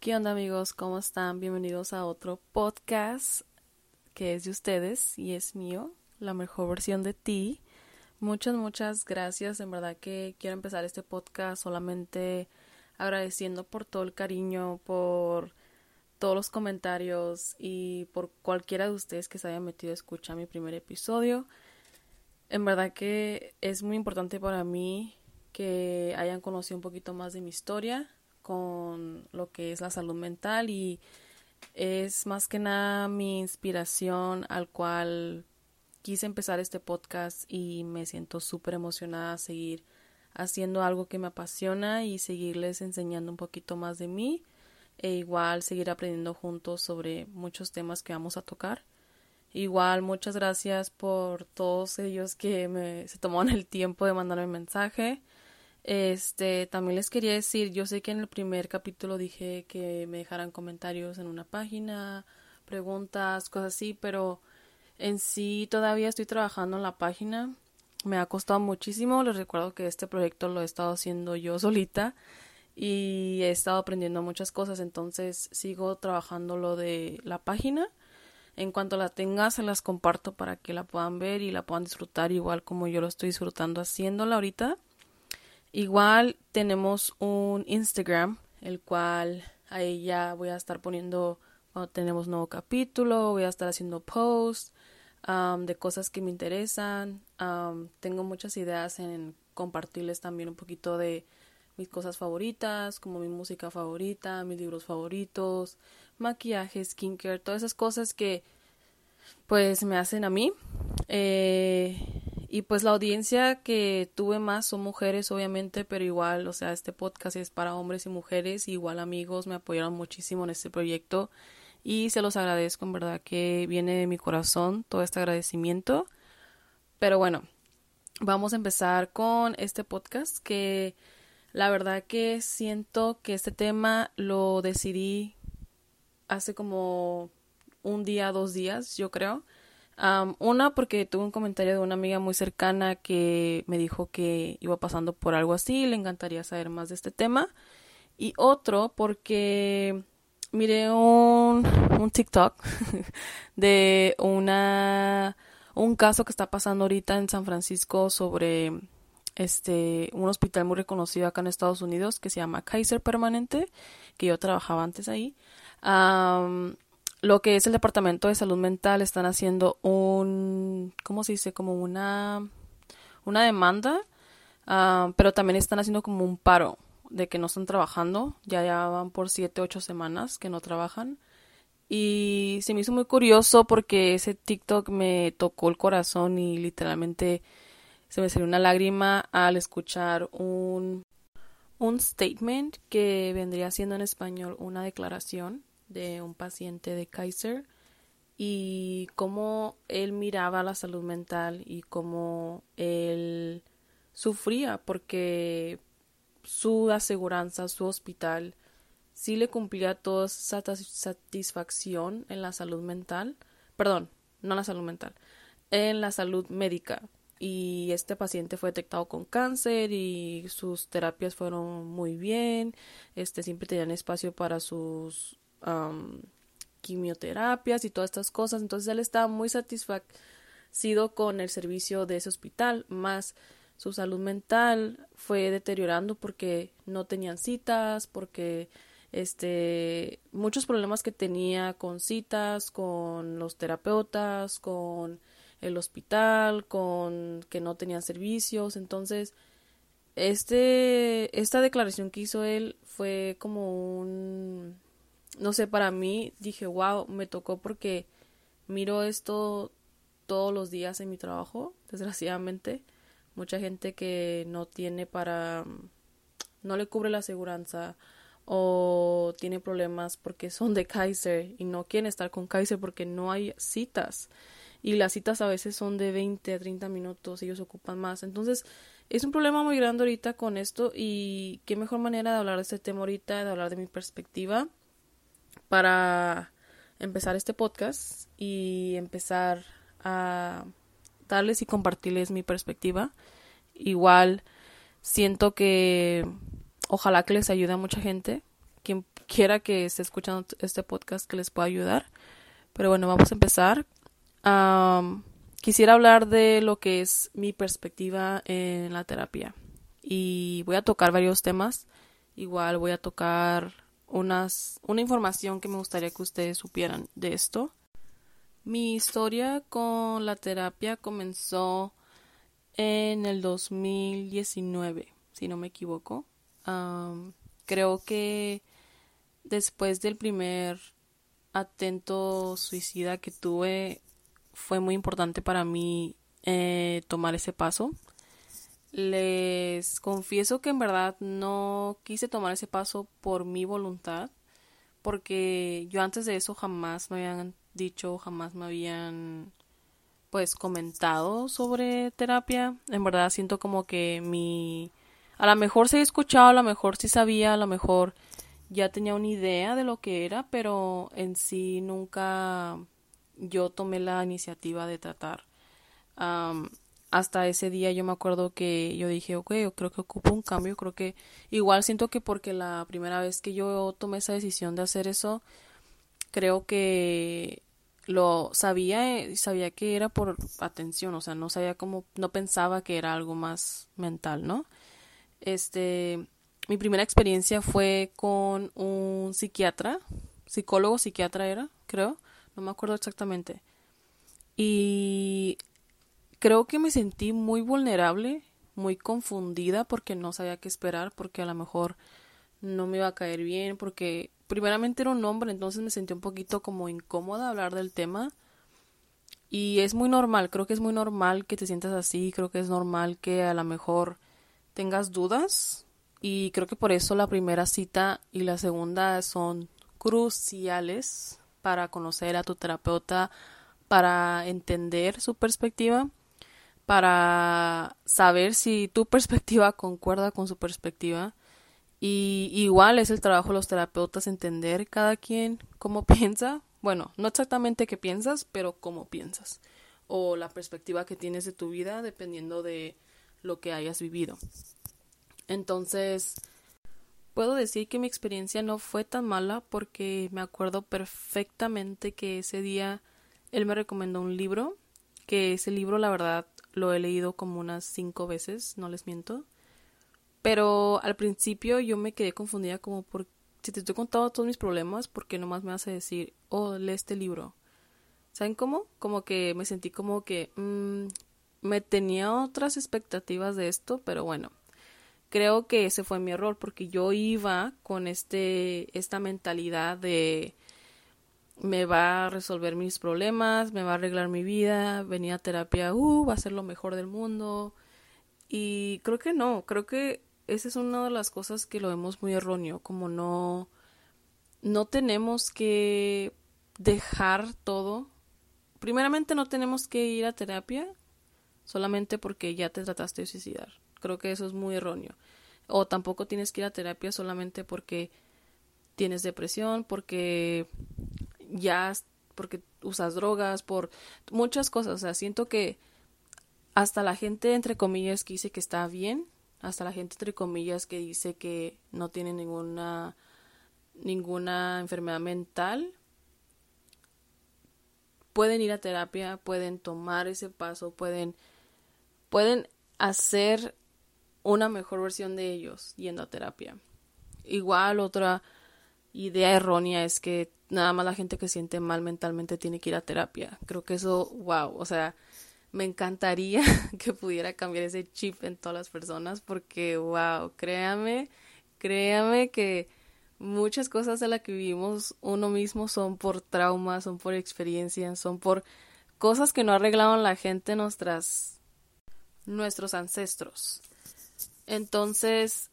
¿Qué onda amigos? ¿Cómo están? Bienvenidos a otro podcast que es de ustedes y es mío, la mejor versión de ti. Muchas, muchas gracias. En verdad que quiero empezar este podcast solamente agradeciendo por todo el cariño, por todos los comentarios y por cualquiera de ustedes que se haya metido a escuchar mi primer episodio. En verdad que es muy importante para mí que hayan conocido un poquito más de mi historia con lo que es la salud mental y es más que nada mi inspiración al cual quise empezar este podcast y me siento súper emocionada a seguir haciendo algo que me apasiona y seguirles enseñando un poquito más de mí e igual seguir aprendiendo juntos sobre muchos temas que vamos a tocar. Igual muchas gracias por todos ellos que me, se tomaron el tiempo de mandarme mensaje. Este, también les quería decir, yo sé que en el primer capítulo dije que me dejaran comentarios en una página, preguntas, cosas así, pero en sí todavía estoy trabajando en la página. Me ha costado muchísimo. Les recuerdo que este proyecto lo he estado haciendo yo solita y he estado aprendiendo muchas cosas, entonces sigo trabajando lo de la página. En cuanto la tenga, se las comparto para que la puedan ver y la puedan disfrutar igual como yo lo estoy disfrutando haciéndola ahorita. Igual tenemos un Instagram, el cual ahí ya voy a estar poniendo cuando tenemos nuevo capítulo, voy a estar haciendo posts um, de cosas que me interesan. Um, tengo muchas ideas en compartirles también un poquito de mis cosas favoritas, como mi música favorita, mis libros favoritos, maquillaje, skincare, todas esas cosas que pues me hacen a mí. Eh, y pues la audiencia que tuve más son mujeres, obviamente, pero igual, o sea, este podcast es para hombres y mujeres, igual amigos me apoyaron muchísimo en este proyecto y se los agradezco, en verdad que viene de mi corazón todo este agradecimiento. Pero bueno, vamos a empezar con este podcast que la verdad que siento que este tema lo decidí hace como un día, dos días, yo creo una porque tuve un comentario de una amiga muy cercana que me dijo que iba pasando por algo así, le encantaría saber más de este tema. Y otro porque miré un, un TikTok de una un caso que está pasando ahorita en San Francisco sobre este un hospital muy reconocido acá en Estados Unidos que se llama Kaiser Permanente, que yo trabajaba antes ahí lo que es el Departamento de Salud Mental están haciendo un, ¿cómo se dice? Como una, una demanda, ah, pero también están haciendo como un paro de que no están trabajando, ya, ya van por siete, ocho semanas que no trabajan. Y se me hizo muy curioso porque ese TikTok me tocó el corazón y literalmente se me salió una lágrima al escuchar un, un statement que vendría siendo en español una declaración de un paciente de Kaiser y cómo él miraba la salud mental y cómo él sufría porque su aseguranza, su hospital, sí le cumplía toda esa satisfacción en la salud mental, perdón, no en la salud mental, en la salud médica. Y este paciente fue detectado con cáncer y sus terapias fueron muy bien, este siempre tenían espacio para sus quimioterapias y todas estas cosas. Entonces él estaba muy satisfacido con el servicio de ese hospital, más su salud mental fue deteriorando porque no tenían citas, porque este muchos problemas que tenía con citas, con los terapeutas, con el hospital, con que no tenían servicios, entonces este esta declaración que hizo él fue como un no sé, para mí dije, wow, me tocó porque miro esto todos los días en mi trabajo, desgraciadamente. Mucha gente que no tiene para, no le cubre la aseguranza o tiene problemas porque son de Kaiser y no quieren estar con Kaiser porque no hay citas. Y las citas a veces son de 20 a 30 minutos, ellos ocupan más. Entonces, es un problema muy grande ahorita con esto y qué mejor manera de hablar de este tema ahorita, de hablar de mi perspectiva para empezar este podcast y empezar a darles y compartirles mi perspectiva. Igual siento que ojalá que les ayude a mucha gente. Quien cualquiera que esté escuchando este podcast que les pueda ayudar. Pero bueno, vamos a empezar. quisiera hablar de lo que es mi perspectiva en la terapia. Y voy a tocar varios temas. Igual voy a tocar unas, una información que me gustaría que ustedes supieran de esto. Mi historia con la terapia comenzó en el 2019, si no me equivoco. creo que después del primer atento suicida que tuve, fue muy importante para mí eh, tomar ese paso. Les confieso que en verdad no quise tomar ese paso por mi voluntad, porque yo antes de eso jamás me habían dicho, jamás me habían pues comentado sobre terapia. En verdad siento como que mi a lo mejor se he escuchado, a lo mejor sí sabía, a lo mejor ya tenía una idea de lo que era, pero en sí nunca yo tomé la iniciativa de tratar. Hasta ese día yo me acuerdo que yo dije, ok, yo creo que ocupo un cambio, creo que igual siento que porque la primera vez que yo tomé esa decisión de hacer eso, creo que lo sabía, eh, sabía que era por atención, o sea, no sabía cómo, no pensaba que era algo más mental, ¿no? Este, mi primera experiencia fue con un psiquiatra, psicólogo, psiquiatra era, creo, no me acuerdo exactamente. Y creo que me sentí muy vulnerable, muy confundida porque no sabía qué esperar, porque a lo mejor no me iba a caer bien, porque primeramente era un hombre, entonces me sentí un poquito como incómoda hablar del tema. Y es muy normal, creo que es muy normal que te sientas así, creo que es normal que a lo mejor tengas dudas y creo que por eso la primera cita y la segunda son cruciales para conocer a tu terapeuta, para entender su perspectiva, para saber si tu perspectiva concuerda con su perspectiva. Y igual es el trabajo de los terapeutas entender cada quien cómo piensa. Bueno, no exactamente qué piensas, pero cómo piensas. O la perspectiva que tienes de tu vida dependiendo de lo que hayas vivido. Entonces, puedo decir que mi experiencia no fue tan mala porque me acuerdo perfectamente que ese día él me recomendó un libro, que ese libro la verdad lo he leído como unas cinco veces, no les miento. Pero al principio yo me quedé confundida como por si te estoy contando todos mis problemas, ¿por qué nomás me a decir, oh, lee este libro? ¿Saben cómo? Como que me sentí como que mm, me tenía otras expectativas de esto, pero bueno, creo que ese fue mi error porque yo iba con este esta mentalidad de me va a resolver mis problemas, me va a arreglar mi vida, venía a terapia, uh, va a ser lo mejor del mundo. Y creo que no, creo que esa es una de las cosas que lo vemos muy erróneo, como no no tenemos que dejar todo. Primeramente no tenemos que ir a terapia solamente porque ya te trataste de suicidar. Creo que eso es muy erróneo. O tampoco tienes que ir a terapia solamente porque tienes depresión, porque ya, porque usas drogas, por muchas cosas. O sea, siento que hasta la gente, entre comillas, que dice que está bien, hasta la gente, entre comillas, que dice que no tiene ninguna, ninguna enfermedad mental, pueden ir a terapia, pueden tomar ese paso, pueden, pueden hacer una mejor versión de ellos yendo a terapia. Igual otra idea errónea es que nada más la gente que siente mal mentalmente tiene que ir a terapia. Creo que eso, wow, o sea, me encantaría que pudiera cambiar ese chip en todas las personas porque, wow, créame, créame que muchas cosas de las que vivimos uno mismo son por traumas, son por experiencias, son por cosas que no arreglaron la gente nuestras nuestros ancestros. Entonces,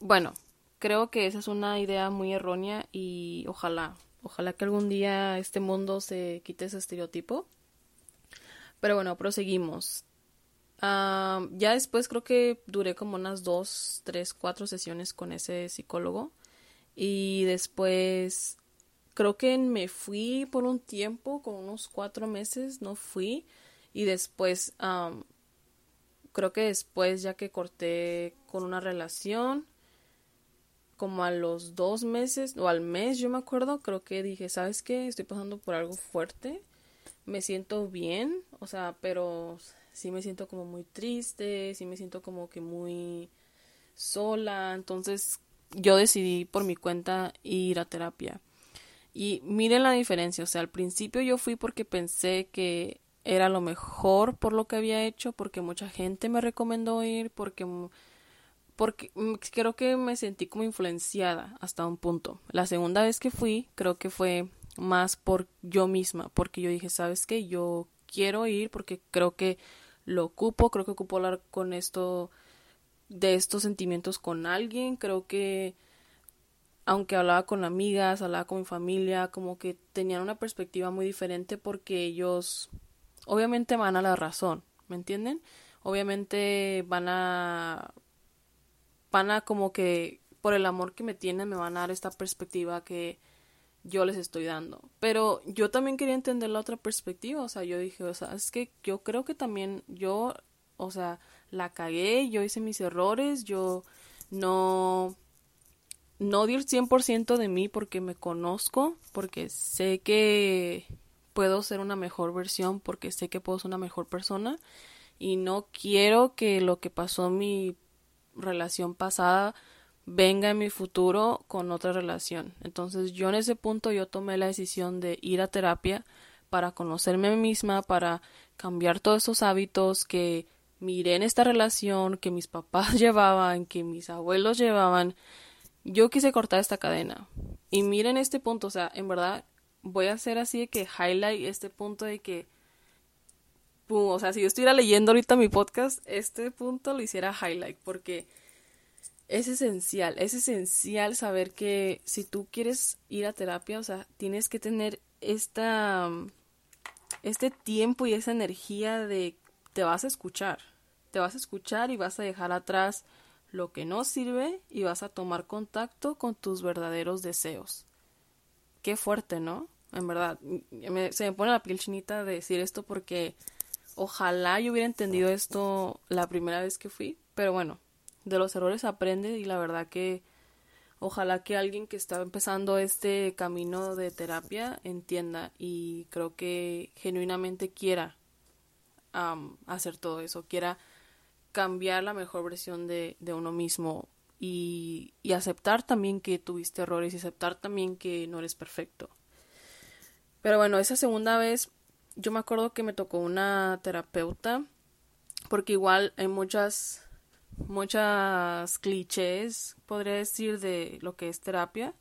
bueno, creo que esa es una idea muy errónea y ojalá, ojalá que algún día este mundo se quite ese estereotipo. Pero bueno, proseguimos. ya después creo que duré como unas dos, tres, cuatro sesiones con ese psicólogo. Y después creo que me fui por un tiempo, como unos cuatro meses, no fui. Y después creo que después, ya que corté con una relación, como a los dos meses o al mes, yo me acuerdo, creo que dije, ¿sabes qué? Estoy pasando por algo fuerte, me siento bien, o sea, pero sí me siento como muy triste, sí me siento como que muy sola, entonces yo decidí por mi cuenta ir a terapia. Y miren la diferencia, o sea, al principio yo fui porque pensé que era lo mejor por lo que había hecho, porque mucha gente me recomendó ir, porque porque creo que me sentí como influenciada hasta un punto. La segunda vez que fui, creo que fue más por yo misma, porque yo dije, ¿sabes qué? Yo quiero ir porque creo que lo ocupo, creo que ocupo hablar con esto de estos sentimientos con alguien, creo que aunque hablaba con amigas, hablaba con mi familia, como que tenían una perspectiva muy diferente porque ellos obviamente van a la razón, ¿me entienden? Obviamente van a van como que por el amor que me tienen me van a dar esta perspectiva que yo les estoy dando. Pero yo también quería entender la otra perspectiva, o sea, yo dije, o sea, es que yo creo que también yo, o sea, la cagué, yo hice mis errores, yo no no di el 100% de mí porque me conozco, porque sé que puedo ser una mejor versión, porque sé que puedo ser una mejor persona y no quiero que lo que pasó mi relación pasada venga en mi futuro con otra relación. Entonces yo en ese punto yo tomé la decisión de ir a terapia para conocerme a mí misma, para cambiar todos esos hábitos que miré en esta relación, que mis papás llevaban, que mis abuelos llevaban. Yo quise cortar esta cadena. Y miren este punto, o sea, en verdad voy a hacer así de que highlight este punto de que o sea, si yo estuviera leyendo ahorita mi podcast, este punto lo hiciera highlight porque es esencial, es esencial saber que si tú quieres ir a terapia, o sea, tienes que tener esta este tiempo y esa energía de te vas a escuchar, te vas a escuchar y vas a dejar atrás lo que no sirve y vas a tomar contacto con tus verdaderos deseos. Qué fuerte, ¿no? En verdad, se me pone la piel chinita de decir esto porque Ojalá yo hubiera entendido esto la primera vez que fui, pero bueno, de los errores aprende y la verdad que ojalá que alguien que está empezando este camino de terapia entienda y creo que genuinamente quiera hacer todo eso, quiera cambiar la mejor versión de, uno mismo y, y aceptar también que tuviste errores y aceptar también que no eres perfecto. Pero bueno, esa segunda vez yo me acuerdo que me tocó una terapeuta porque igual hay muchas muchas clichés podría decir de lo que es terapia.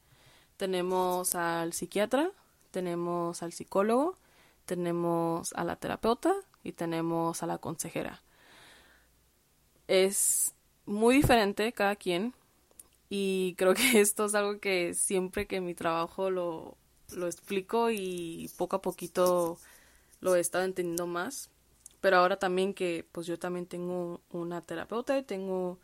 Tenemos al psiquiatra tenemos al psicólogo tenemos a la terapeuta y tenemos a la consejera. Es muy diferente cada quien y creo que esto es algo que siempre que mi trabajo lo, lo explico y poco a poquito lo he estado entendiendo más. Pero ahora también que pues yo también tengo una terapeuta y tengo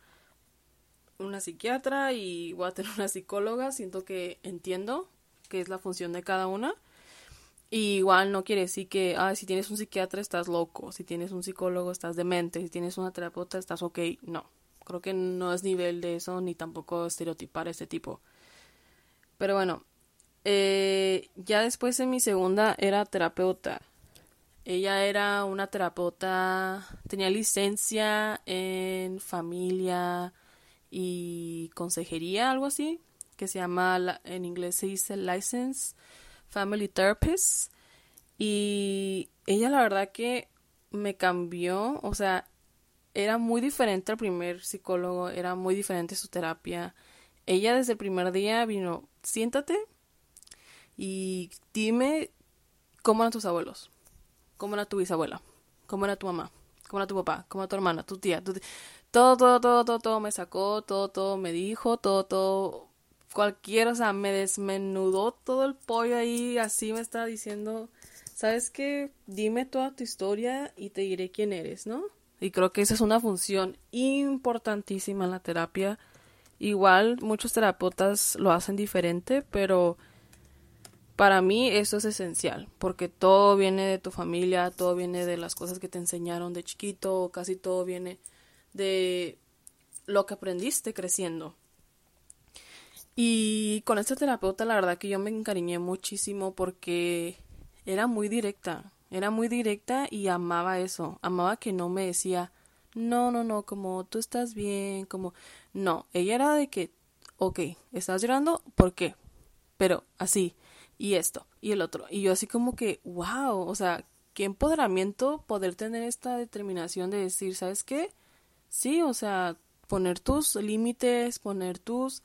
una psiquiatra y voy a tener una psicóloga, siento que entiendo qué es la función de cada una. Y igual no quiere decir que, ah, si tienes un psiquiatra estás loco, si tienes un psicólogo estás demente, si tienes una terapeuta estás ok. No, creo que no es nivel de eso ni tampoco estereotipar este tipo. Pero bueno, eh, ya después en mi segunda era terapeuta. Ella era una terapeuta, tenía licencia en familia y consejería, algo así, que se llama, en inglés se dice License Family Therapist. Y ella la verdad que me cambió, o sea, era muy diferente al primer psicólogo, era muy diferente su terapia. Ella desde el primer día vino, siéntate y dime cómo eran tus abuelos cómo era tu bisabuela, cómo era tu mamá, cómo era tu papá, cómo era tu hermana, tu tía, tu todo, todo, todo, todo, todo me sacó, todo, todo me dijo, todo, todo, cualquiera, o sea, me desmenudó todo el pollo ahí, así me estaba diciendo, ¿sabes qué? Dime toda tu historia y te diré quién eres, ¿no? Y creo que esa es una función importantísima en la terapia. Igual muchos terapeutas lo hacen diferente, pero para mí eso es esencial, porque todo viene de tu familia, todo viene de las cosas que te enseñaron de chiquito, casi todo viene de lo que aprendiste creciendo. Y con esta terapeuta la verdad que yo me encariñé muchísimo porque era muy directa, era muy directa y amaba eso, amaba que no me decía, no, no, no, como tú estás bien, como, no, ella era de que, ok, estás llorando, ¿por qué? Pero así, y esto, y el otro, y yo así como que, wow, o sea, qué empoderamiento poder tener esta determinación de decir, ¿sabes qué? Sí, o sea, poner tus límites, poner tus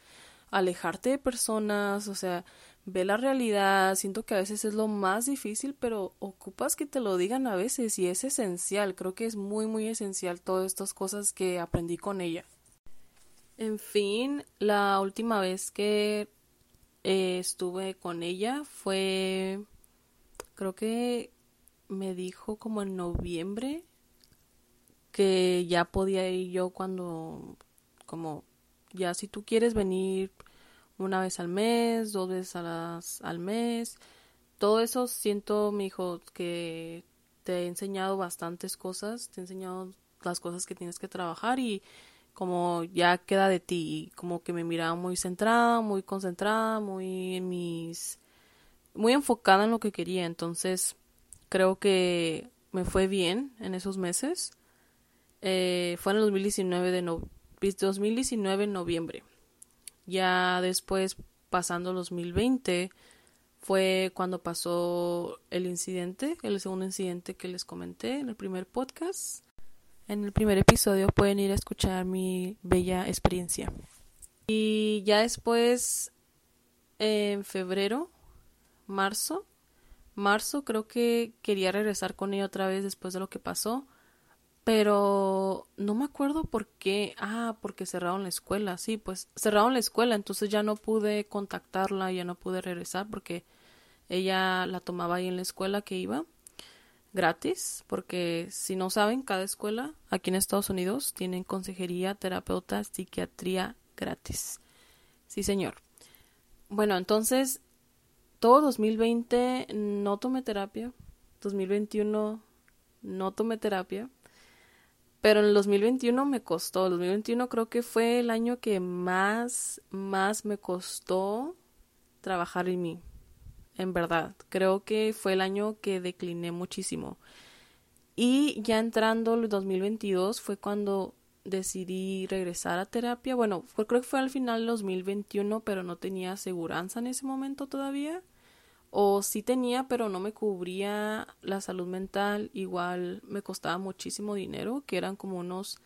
alejarte de personas, o sea, ve la realidad, siento que a veces es lo más difícil, pero ocupas que te lo digan a veces y es esencial, creo que es muy muy esencial todas estas cosas que aprendí con ella. En fin, la última vez que eh, estuve con ella fue, creo que me dijo como en noviembre que ya podía ir yo cuando, como, ya si tú quieres venir una vez al mes, dos veces al mes, todo eso siento, mi hijo, que te he enseñado bastantes cosas, te he enseñado las cosas que tienes que trabajar y como ya queda de ti, como que me miraba muy centrada, muy concentrada, muy en mis, muy enfocada en lo que quería, entonces creo que me fue bien en esos meses eh, fue en el 2019 de no 2019 en noviembre. Ya después, pasando el 2020, fue cuando pasó el incidente, el segundo incidente que les comenté en el primer podcast. En el primer episodio pueden ir a escuchar mi bella experiencia. Y ya después, en febrero, marzo, marzo creo que quería regresar con ella otra vez después de lo que pasó pero no me acuerdo por qué. Ah, porque cerraron la escuela. Sí, pues cerraron la escuela, entonces ya no pude contactarla, ya no pude regresar porque ella la tomaba ahí en la escuela que iba gratis, porque si no saben, cada escuela aquí en Estados Unidos tienen consejería, terapeuta, psiquiatría gratis. Sí, señor. Bueno, entonces todo 2020 no tomé terapia, 2021 no tomé terapia pero en el 2021 me costó. El 2021 creo que fue el año que más, más me costó trabajar en mí. En verdad. Creo que fue el año que decliné muchísimo. Y ya entrando el 2022 fue cuando decidí regresar a terapia. Bueno, creo que fue al final del 2021, pero no tenía aseguranza en ese momento todavía o sí tenía pero no me cubría la salud mental igual me costaba muchísimo dinero que eran como unos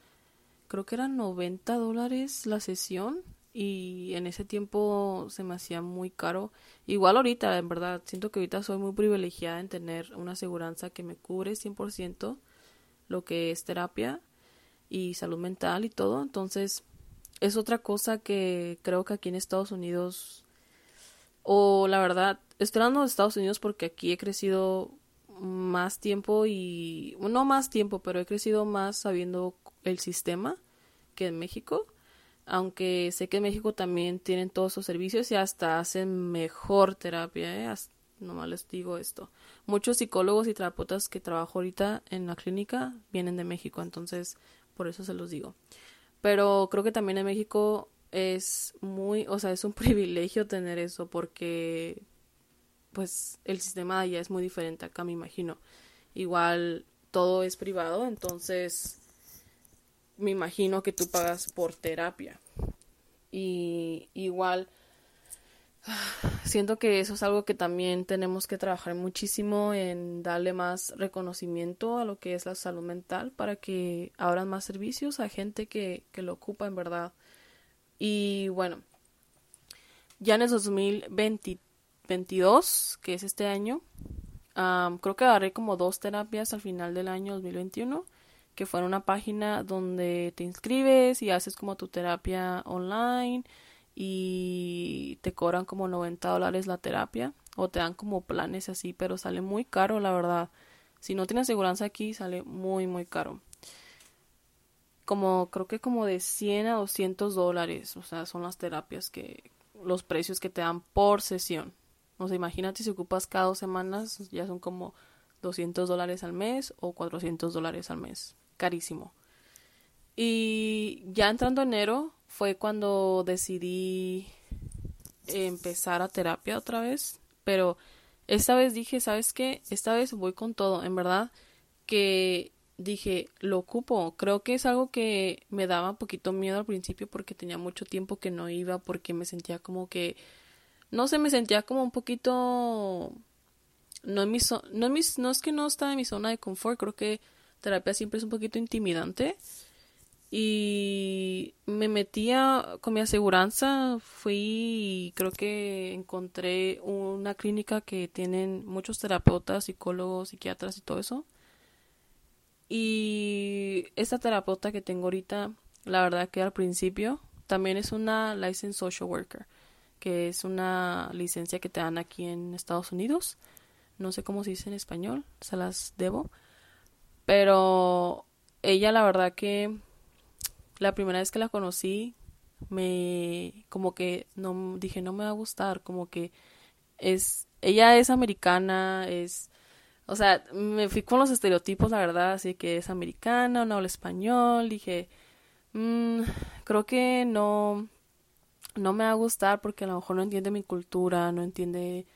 creo que eran 90 dólares la sesión y en ese tiempo se me hacía muy caro igual ahorita en verdad siento que ahorita soy muy privilegiada en tener una aseguranza que me cubre 100% lo que es terapia y salud mental y todo entonces es otra cosa que creo que aquí en Estados Unidos o la verdad estoy hablando de Estados Unidos porque aquí he crecido más tiempo y no más tiempo, pero he crecido más sabiendo el sistema que en México. Aunque sé que en México también tienen todos esos servicios y hasta hacen mejor terapia, ¿eh? nomás les digo esto. Muchos psicólogos y terapeutas que trabajo ahorita en la clínica vienen de México, entonces por eso se los digo. Pero creo que también en México es muy, o sea, es un privilegio tener eso porque pues el sistema de allá es muy diferente acá, me imagino. Igual todo es privado, entonces me imagino que tú pagas por terapia. Y igual siento que eso es algo que también tenemos que trabajar muchísimo en darle más reconocimiento a lo que es la salud mental para que abran más servicios a gente que, que lo ocupa en verdad. Y bueno, ya en el 2023 22, que es este año, creo que agarré como dos terapias al final del año 2021, que fue una página donde te inscribes y haces como tu terapia online y te cobran como 90 dólares la terapia o te dan como planes así, pero sale muy caro, la verdad. Si no tienes aseguranza aquí, sale muy, muy caro. Como, creo que como de 100 a 200 dólares, o sea, son las terapias que, los precios que te dan por sesión. O sea, imagínate si ocupas cada dos semanas, ya son como 200 dólares al mes o 400 dólares al mes. Carísimo. Y ya entrando enero fue cuando decidí empezar a terapia otra vez, pero esta vez dije, ¿sabes qué? Esta vez voy con todo, en verdad que dije, lo ocupo. Creo que es algo que me daba un poquito miedo al principio porque tenía mucho tiempo que no iba, porque me sentía como que, no sé, me sentía como un poquito, no, en mi no, no es que no estaba en mi zona de confort, creo que terapia siempre es un poquito intimidante. Y me metía con mi aseguranza, fui y creo que encontré una clínica que tienen muchos terapeutas, psicólogos, psiquiatras y todo eso y esta terapeuta que tengo ahorita, la verdad que al principio también es una licensed social worker, que es una licencia que te dan aquí en Estados Unidos. No sé cómo se dice en español, se las debo. Pero ella la verdad que la primera vez que la conocí me como que no dije no me va a gustar, como que es ella es americana, es o sea, me fui con los estereotipos, la verdad, así que es americana, no habla español, dije, mmm, creo que no, no me va a gustar porque a lo mejor no entiende mi cultura, no entiende,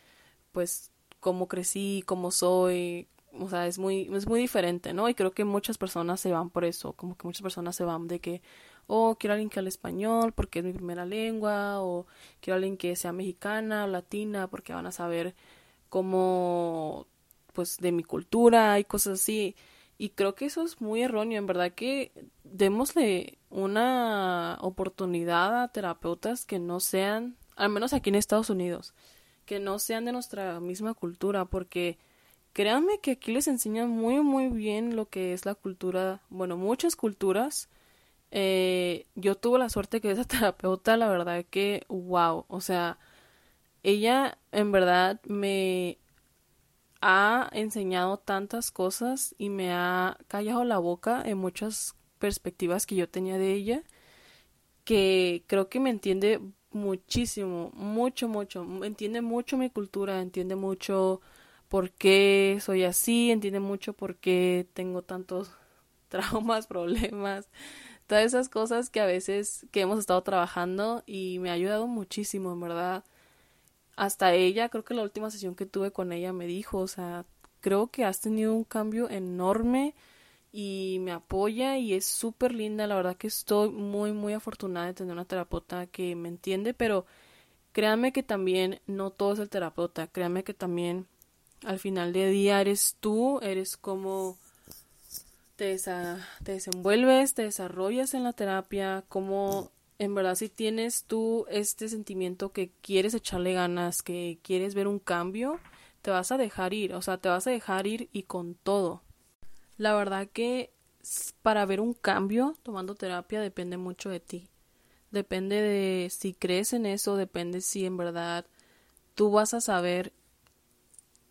pues, cómo crecí, cómo soy, o sea, es muy, es muy diferente, ¿no? Y creo que muchas personas se van por eso, como que muchas personas se van de que, oh, quiero alguien que hable español porque es mi primera lengua, o quiero alguien que sea mexicana o latina porque van a saber cómo pues de mi cultura y cosas así. Y creo que eso es muy erróneo, en verdad que démosle una oportunidad a terapeutas que no sean, al menos aquí en Estados Unidos, que no sean de nuestra misma cultura, porque créanme que aquí les enseñan muy muy bien lo que es la cultura, bueno, muchas culturas. Eh, yo tuve la suerte que esa terapeuta, la verdad que, wow, o sea, ella en verdad me ha enseñado tantas cosas y me ha callado la boca en muchas perspectivas que yo tenía de ella, que creo que me entiende muchísimo, mucho, mucho, entiende mucho mi cultura, entiende mucho por qué soy así, entiende mucho por qué tengo tantos traumas, problemas, todas esas cosas que a veces que hemos estado trabajando y me ha ayudado muchísimo, en verdad. Hasta ella, creo que la última sesión que tuve con ella me dijo, o sea, creo que has tenido un cambio enorme y me apoya y es súper linda, la verdad que estoy muy, muy afortunada de tener una terapeuta que me entiende, pero créanme que también no todo es el terapeuta, créanme que también al final de día eres tú, eres como te, te desenvuelves, te desarrollas en la terapia, como en verdad si tienes tú este sentimiento que quieres echarle ganas, que quieres ver un cambio, te vas a dejar ir, o sea, te vas a dejar ir y con todo. La verdad que para ver un cambio tomando terapia depende mucho de ti. Depende de si crees en eso, depende si en verdad tú vas a saber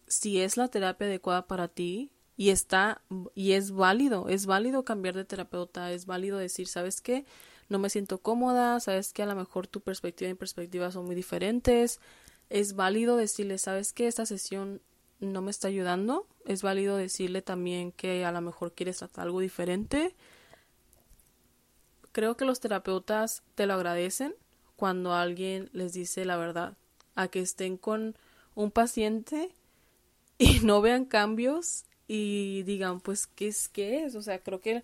si es la terapia adecuada para ti y está y es válido, es válido cambiar de terapeuta, es válido decir, ¿sabes qué? no me siento cómoda, sabes que a lo mejor tu perspectiva y mi perspectiva son muy diferentes. Es válido decirle, sabes que esta sesión no me está ayudando. Es válido decirle también que a lo mejor quieres tratar algo diferente. Creo que los terapeutas te lo agradecen cuando alguien les dice la verdad, a que estén con un paciente y no vean cambios y digan, pues, ¿qué es? ¿Qué es? O sea, creo que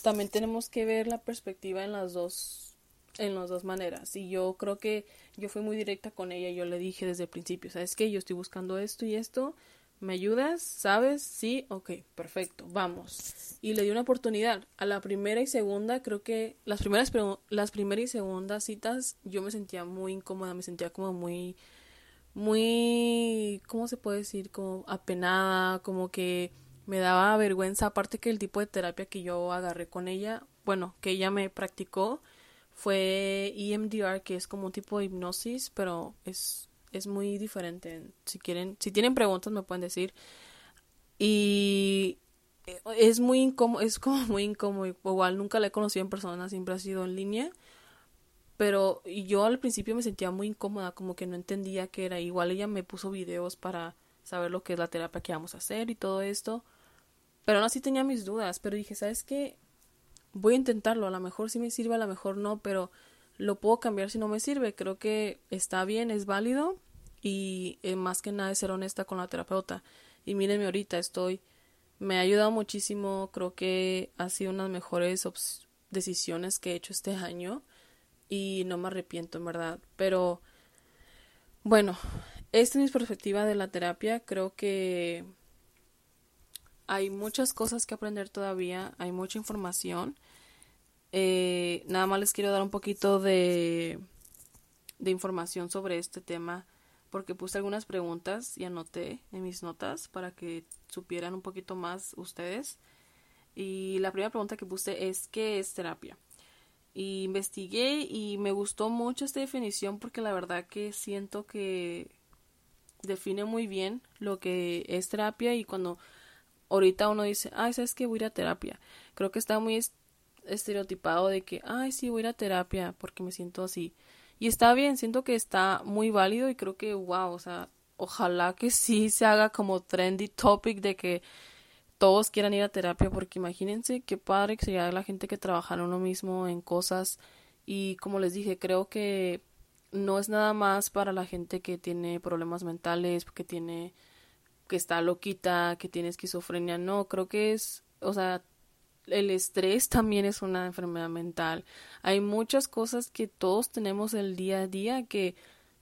también tenemos que ver la perspectiva en las dos, en las dos maneras. Y yo creo que yo fui muy directa con ella. Yo le dije desde el principio, ¿sabes qué? Yo estoy buscando esto y esto. ¿Me ayudas? ¿Sabes? Sí, ok, perfecto, vamos. Y le di una oportunidad. A la primera y segunda, creo que las primeras, las primeras y segundas citas yo me sentía muy incómoda, me sentía como muy, muy, ¿cómo se puede decir? Como apenada, como que me daba vergüenza, aparte que el tipo de terapia que yo agarré con ella, bueno, que ella me practicó, fue EMDR, que es como un tipo de hipnosis, pero es, es muy diferente. Si quieren, si tienen preguntas me pueden decir. Y es muy incómodo, es como muy incómodo. Igual nunca la he conocido en persona, siempre ha sido en línea. Pero yo al principio me sentía muy incómoda, como que no entendía qué era. Igual ella me puso videos para saber lo que es la terapia que vamos a hacer y todo esto. Pero aún así tenía mis dudas, pero dije, ¿sabes qué? Voy a intentarlo, a lo mejor sí me sirve, a lo mejor no, pero lo puedo cambiar si no me sirve. Creo que está bien, es válido y eh, más que nada es ser honesta con la terapeuta. Y mírenme ahorita, estoy, me ha ayudado muchísimo, creo que ha sido una de las mejores decisiones que he hecho este año y no me arrepiento en verdad. Pero bueno, esta es mi perspectiva de la terapia. Creo que hay muchas cosas que aprender todavía, hay mucha información. Eh, nada más les quiero dar un poquito de, de información sobre este tema porque puse algunas preguntas y anoté en mis notas para que supieran un poquito más ustedes. Y la primera pregunta que puse es ¿qué es terapia? Y investigué y me gustó mucho esta definición porque la verdad que siento que define muy bien lo que es terapia y cuando ahorita uno dice, ay, ¿sabes que Voy a ir a terapia. Creo que está muy estereotipado de que, ay, sí, voy a ir a terapia porque me siento así. Y está bien, siento que está muy válido y creo que, wow, o sea, ojalá que sí se haga como trendy topic de que todos quieran ir a terapia, porque imagínense qué padre que sería la gente que trabaja en uno mismo en cosas. Y como les dije, creo que no es nada más para la gente que tiene problemas mentales, que tiene, que está loquita, que tiene esquizofrenia, no, creo que es, o sea, el estrés también es una enfermedad mental. Hay muchas cosas que todos tenemos el día a día que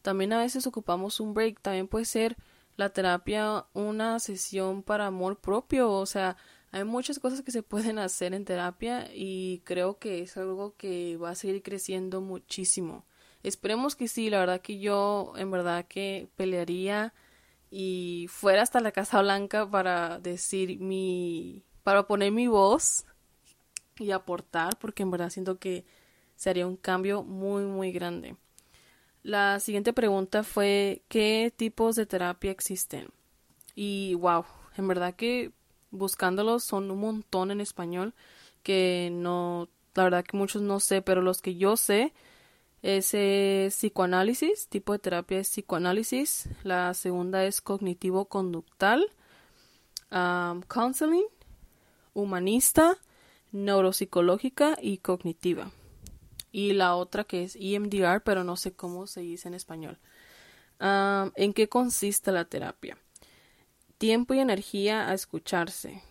también a veces ocupamos un break. También puede ser la terapia una sesión para amor propio. O sea, hay muchas cosas que se pueden hacer en terapia y creo que es algo que va a seguir creciendo muchísimo. Esperemos que sí, la verdad que yo en verdad que pelearía y fuera hasta la Casa Blanca para decir mi para poner mi voz y aportar, porque en verdad siento que sería un cambio muy, muy grande. La siguiente pregunta fue, ¿qué tipos de terapia existen? Y wow, en verdad que buscándolos son un montón en español que no, la verdad que muchos no sé, pero los que yo sé es psicoanálisis, tipo de terapia es psicoanálisis, la segunda es cognitivo-conductal, counseling, humanista, neuropsicológica y cognitiva. Y la otra que es EMDR, pero no sé cómo se dice en español. ¿En qué consiste la terapia? Tiempo y energía a escucharse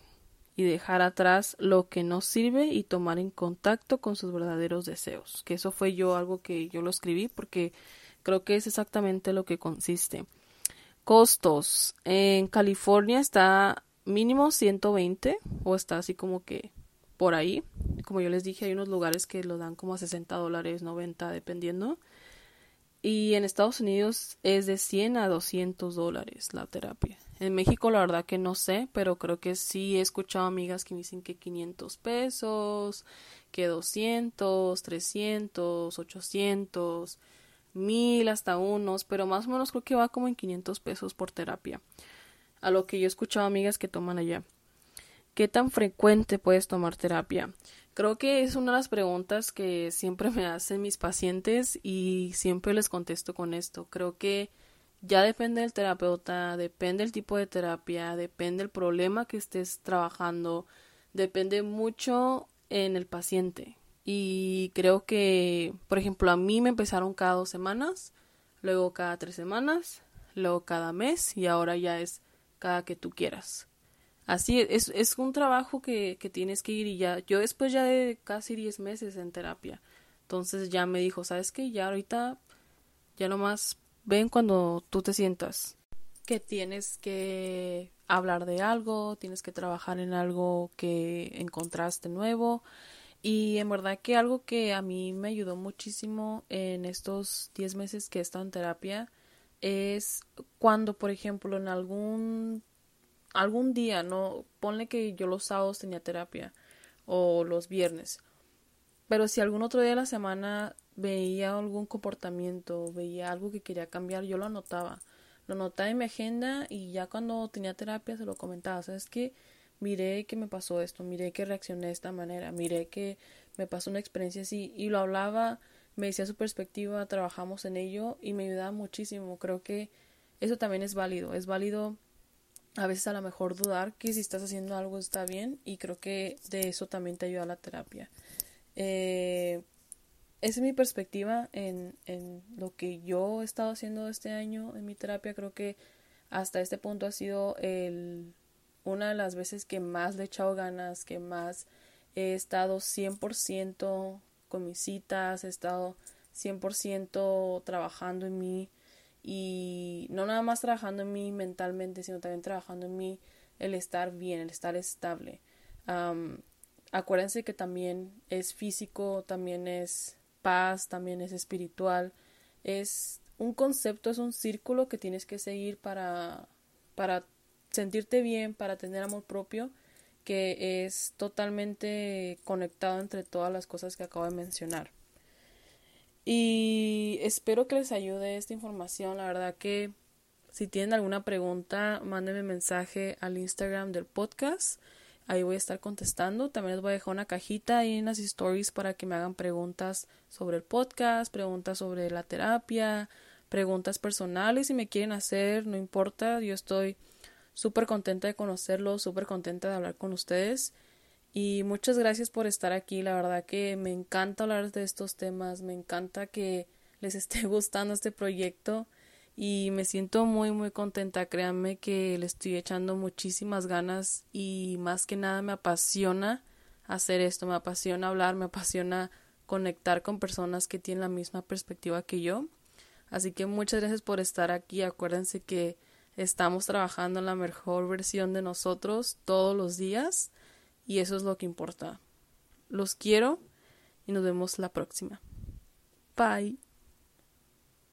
y dejar atrás lo que no sirve y tomar en contacto con sus verdaderos deseos. Que eso fue yo algo que yo lo escribí porque creo que es exactamente lo que consiste. Costos. En California está mínimo 120 o está así como que por ahí. Como yo les dije, hay unos lugares que lo dan como a 60 dólares, 90, dependiendo. Y en Estados Unidos es de 100 a 200 dólares la terapia. En México la verdad que no sé, pero creo que sí he escuchado amigas que me dicen que 500 pesos, que 200, 300, 800, 1000 hasta unos, pero más o menos creo que va como en 500 pesos por terapia. A lo que yo he escuchado amigas que toman allá. ¿Qué tan frecuente puedes tomar terapia? Creo que es una de las preguntas que siempre me hacen mis pacientes y siempre les contesto con esto. Creo que ya depende del terapeuta, depende del tipo de terapia, depende del problema que estés trabajando, depende mucho en el paciente. Y creo que, por ejemplo, a mí me empezaron cada dos semanas, luego cada tres semanas, luego cada mes y ahora ya es cada que tú quieras. Así es, es un trabajo que, que tienes que ir y ya, yo después ya de casi 10 meses en terapia, entonces ya me dijo, ¿sabes qué? Ya ahorita, ya nomás ven cuando tú te sientas que tienes que hablar de algo, tienes que trabajar en algo que encontraste nuevo. Y en verdad que algo que a mí me ayudó muchísimo en estos 10 meses que he estado en terapia es cuando, por ejemplo, en algún algún día, no, ponle que yo los sábados tenía terapia o los viernes. Pero si algún otro día de la semana veía algún comportamiento, veía algo que quería cambiar, yo lo anotaba. Lo anotaba en mi agenda y ya cuando tenía terapia se lo comentaba. ¿Sabes que Miré que me pasó esto, miré que reaccioné de esta manera, miré que me pasó una experiencia así y lo hablaba, me decía su perspectiva, trabajamos en ello y me ayudaba muchísimo. Creo que eso también es válido, es válido a veces a lo mejor dudar que si estás haciendo algo está bien y creo que de eso también te ayuda la terapia. Eh, esa es mi perspectiva en, en lo que yo he estado haciendo este año en mi terapia. Creo que hasta este punto ha sido el, una de las veces que más le he echado ganas, que más he estado 100% con mis citas, he estado 100% trabajando en mí y no nada más trabajando en mí mentalmente, sino también trabajando en mí el estar bien, el estar estable. Acuérdense que también es físico, también es paz, también es espiritual, es un concepto, es un círculo que tienes que seguir para, para sentirte bien, para tener amor propio, que es totalmente conectado entre todas las cosas que acabo de mencionar. Y espero que les ayude esta información. La verdad que si tienen alguna pregunta, mándenme mensaje al Instagram del podcast. Ahí voy a estar contestando. También les voy a dejar una cajita en las stories para que me hagan preguntas sobre el podcast, preguntas sobre la terapia, preguntas personales si me quieren hacer, no importa. Yo estoy súper contenta de conocerlos, súper contenta de hablar con ustedes. Y muchas gracias por estar aquí. La verdad que me encanta hablar de estos temas. Me encanta que les esté gustando este proyecto. Y me siento muy, muy contenta. Créanme que le estoy echando muchísimas ganas. Y más que nada me apasiona hacer esto. Me apasiona hablar. Me apasiona conectar con personas que tienen la misma perspectiva que yo. Así que muchas gracias por estar aquí. Acuérdense que estamos trabajando en la mejor versión de nosotros todos los días y eso es lo que importa. Los quiero y nos vemos la próxima. Bye.